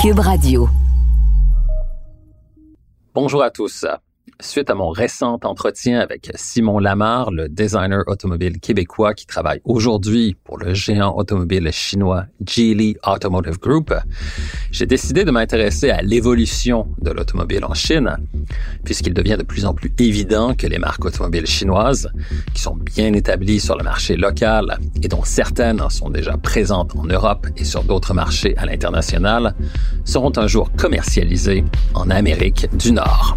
Cube Radio. Bonjour à tous. Suite à mon récent entretien avec Simon Lamar, le designer automobile québécois qui travaille aujourd'hui pour le géant automobile chinois Geely Automotive Group, j'ai décidé de m'intéresser à l'évolution de l'automobile en Chine, puisqu'il devient de plus en plus évident que les marques automobiles chinoises, qui sont bien établies sur le marché local et dont certaines sont déjà présentes en Europe et sur d'autres marchés à l'international, seront un jour commercialisées en Amérique du Nord.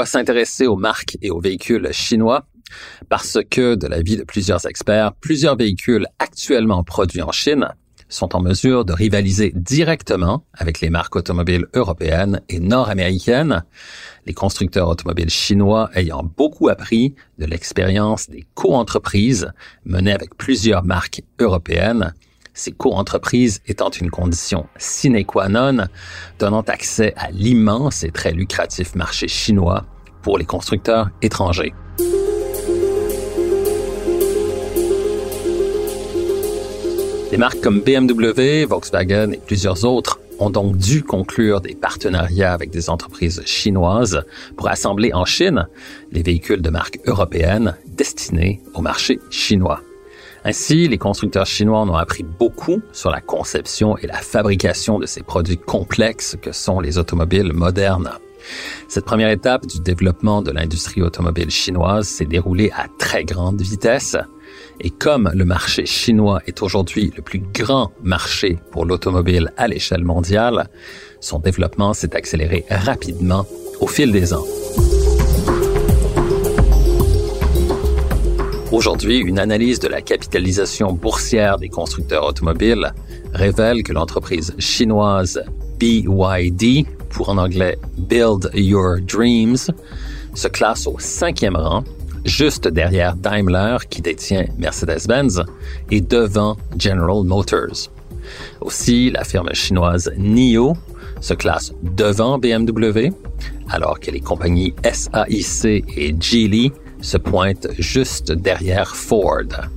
Pourquoi s'intéresser aux marques et aux véhicules chinois? Parce que, de l'avis de plusieurs experts, plusieurs véhicules actuellement produits en Chine sont en mesure de rivaliser directement avec les marques automobiles européennes et nord-américaines, les constructeurs automobiles chinois ayant beaucoup appris de l'expérience des co-entreprises menées avec plusieurs marques européennes ces co-entreprises étant une condition sine qua non, donnant accès à l'immense et très lucratif marché chinois pour les constructeurs étrangers. Des marques comme BMW, Volkswagen et plusieurs autres ont donc dû conclure des partenariats avec des entreprises chinoises pour assembler en Chine les véhicules de marque européenne destinés au marché chinois. Ainsi, les constructeurs chinois en ont appris beaucoup sur la conception et la fabrication de ces produits complexes que sont les automobiles modernes. Cette première étape du développement de l'industrie automobile chinoise s'est déroulée à très grande vitesse. Et comme le marché chinois est aujourd'hui le plus grand marché pour l'automobile à l'échelle mondiale, son développement s'est accéléré rapidement au fil des ans. Aujourd'hui, une analyse de la capitalisation boursière des constructeurs automobiles révèle que l'entreprise chinoise BYD, pour en anglais Build Your Dreams, se classe au cinquième rang, juste derrière Daimler qui détient Mercedes-Benz et devant General Motors. Aussi, la firme chinoise NIO se classe devant BMW, alors que les compagnies SAIC et Geely se pointe juste derrière Ford.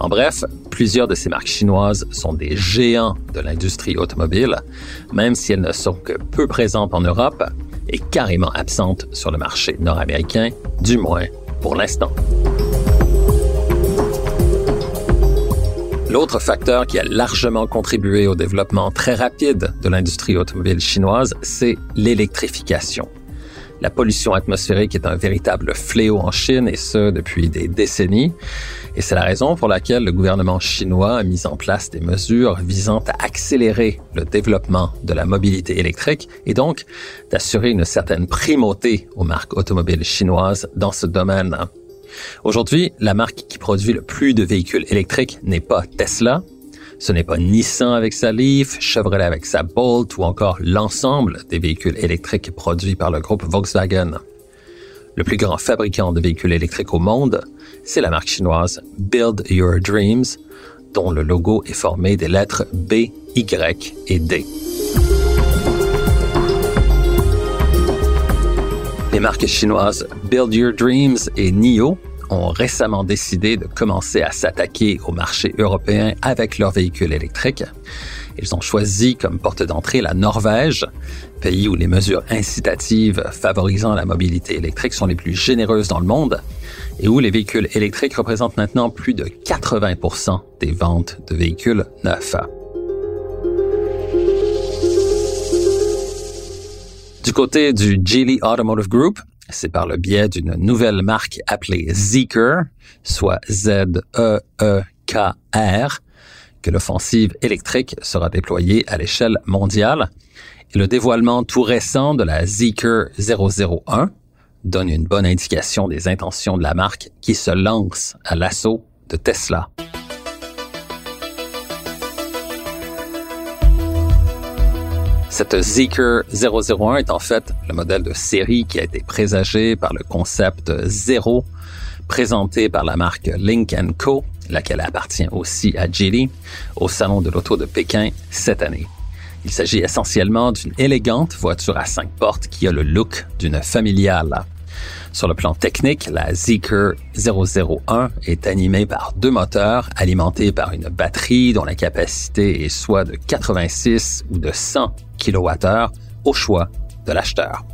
En bref, plusieurs de ces marques chinoises sont des géants de l'industrie automobile, même si elles ne sont que peu présentes en Europe et carrément absentes sur le marché nord-américain, du moins pour l'instant. L'autre facteur qui a largement contribué au développement très rapide de l'industrie automobile chinoise, c'est l'électrification. La pollution atmosphérique est un véritable fléau en Chine et ce depuis des décennies. Et c'est la raison pour laquelle le gouvernement chinois a mis en place des mesures visant à accélérer le développement de la mobilité électrique et donc d'assurer une certaine primauté aux marques automobiles chinoises dans ce domaine. Aujourd'hui, la marque qui produit le plus de véhicules électriques n'est pas Tesla, ce n'est pas Nissan avec sa Leaf, Chevrolet avec sa Bolt ou encore l'ensemble des véhicules électriques produits par le groupe Volkswagen. Le plus grand fabricant de véhicules électriques au monde, c'est la marque chinoise Build Your Dreams, dont le logo est formé des lettres B, Y et D. Les marques chinoises Build Your Dreams et NIO ont récemment décidé de commencer à s'attaquer au marché européen avec leurs véhicules électriques. Ils ont choisi comme porte d'entrée la Norvège, pays où les mesures incitatives favorisant la mobilité électrique sont les plus généreuses dans le monde et où les véhicules électriques représentent maintenant plus de 80% des ventes de véhicules neufs. Du côté du Geely Automotive Group, c'est par le biais d'une nouvelle marque appelée Zeekr, soit Z-E-E-K-R, que l'offensive électrique sera déployée à l'échelle mondiale. Et le dévoilement tout récent de la Zeekr 001 donne une bonne indication des intentions de la marque qui se lance à l'assaut de Tesla. Cette Zeekr 001 est en fait le modèle de série qui a été présagé par le concept Zero, présenté par la marque Link Co, laquelle appartient aussi à Geely, au Salon de l'Auto de Pékin cette année. Il s'agit essentiellement d'une élégante voiture à cinq portes qui a le look d'une familiale. Sur le plan technique, la Zeekr 001 est animée par deux moteurs alimentés par une batterie dont la capacité est soit de 86 ou de 100 kWh au choix de l'acheteur.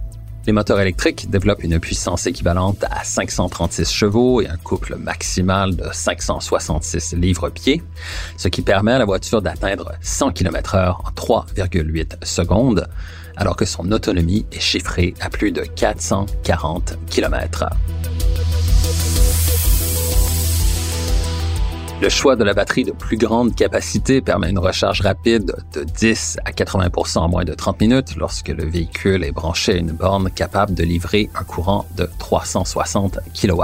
Les moteurs électriques développent une puissance équivalente à 536 chevaux et un couple maximal de 566 livres-pieds, ce qui permet à la voiture d'atteindre 100 km h en 3,8 secondes, alors que son autonomie est chiffrée à plus de 440 km Le choix de la batterie de plus grande capacité permet une recharge rapide de 10 à 80% en moins de 30 minutes lorsque le véhicule est branché à une borne capable de livrer un courant de 360 kW.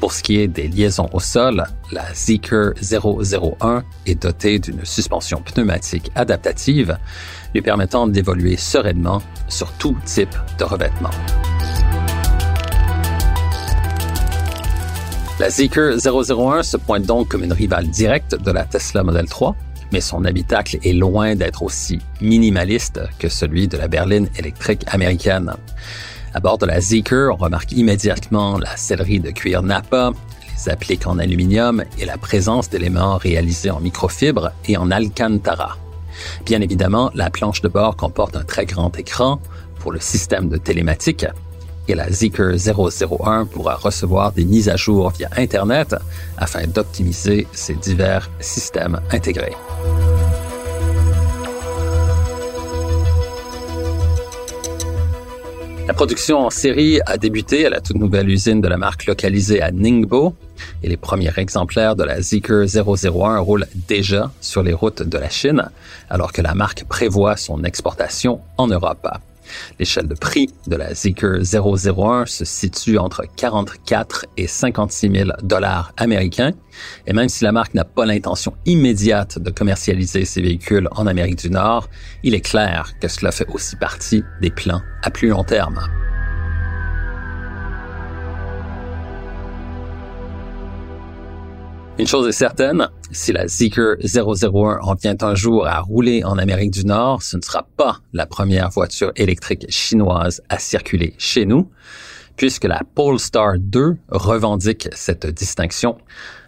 Pour ce qui est des liaisons au sol, la Zeekr 001 est dotée d'une suspension pneumatique adaptative lui permettant d'évoluer sereinement sur tout type de revêtement. La Zeekr 001 se pointe donc comme une rivale directe de la Tesla Model 3, mais son habitacle est loin d'être aussi minimaliste que celui de la berline électrique américaine. À bord de la Zeekr, on remarque immédiatement la sellerie de cuir Napa, les appliques en aluminium et la présence d'éléments réalisés en microfibre et en alcantara. Bien évidemment, la planche de bord comporte un très grand écran pour le système de télématique et la Zeekr 001 pourra recevoir des mises à jour via Internet afin d'optimiser ses divers systèmes intégrés. La production en série a débuté à la toute nouvelle usine de la marque localisée à Ningbo et les premiers exemplaires de la Zeekr 001 roulent déjà sur les routes de la Chine alors que la marque prévoit son exportation en Europe. L'échelle de prix de la Zeekr 001 se situe entre 44 et 56 000 dollars américains. Et même si la marque n'a pas l'intention immédiate de commercialiser ses véhicules en Amérique du Nord, il est clair que cela fait aussi partie des plans à plus long terme. Une chose est certaine, si la Zeekr 001 en vient un jour à rouler en Amérique du Nord, ce ne sera pas la première voiture électrique chinoise à circuler chez nous, puisque la Polestar 2 revendique cette distinction.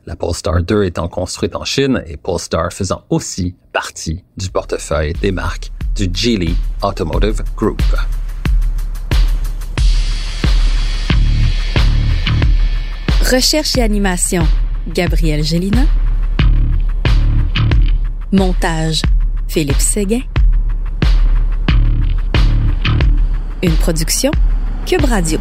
La Polestar 2 étant construite en Chine et Polestar faisant aussi partie du portefeuille des marques du Geely Automotive Group. Recherche et animation Gabriel Gélina. Montage, Philippe Séguin. Une production, Cube Radio.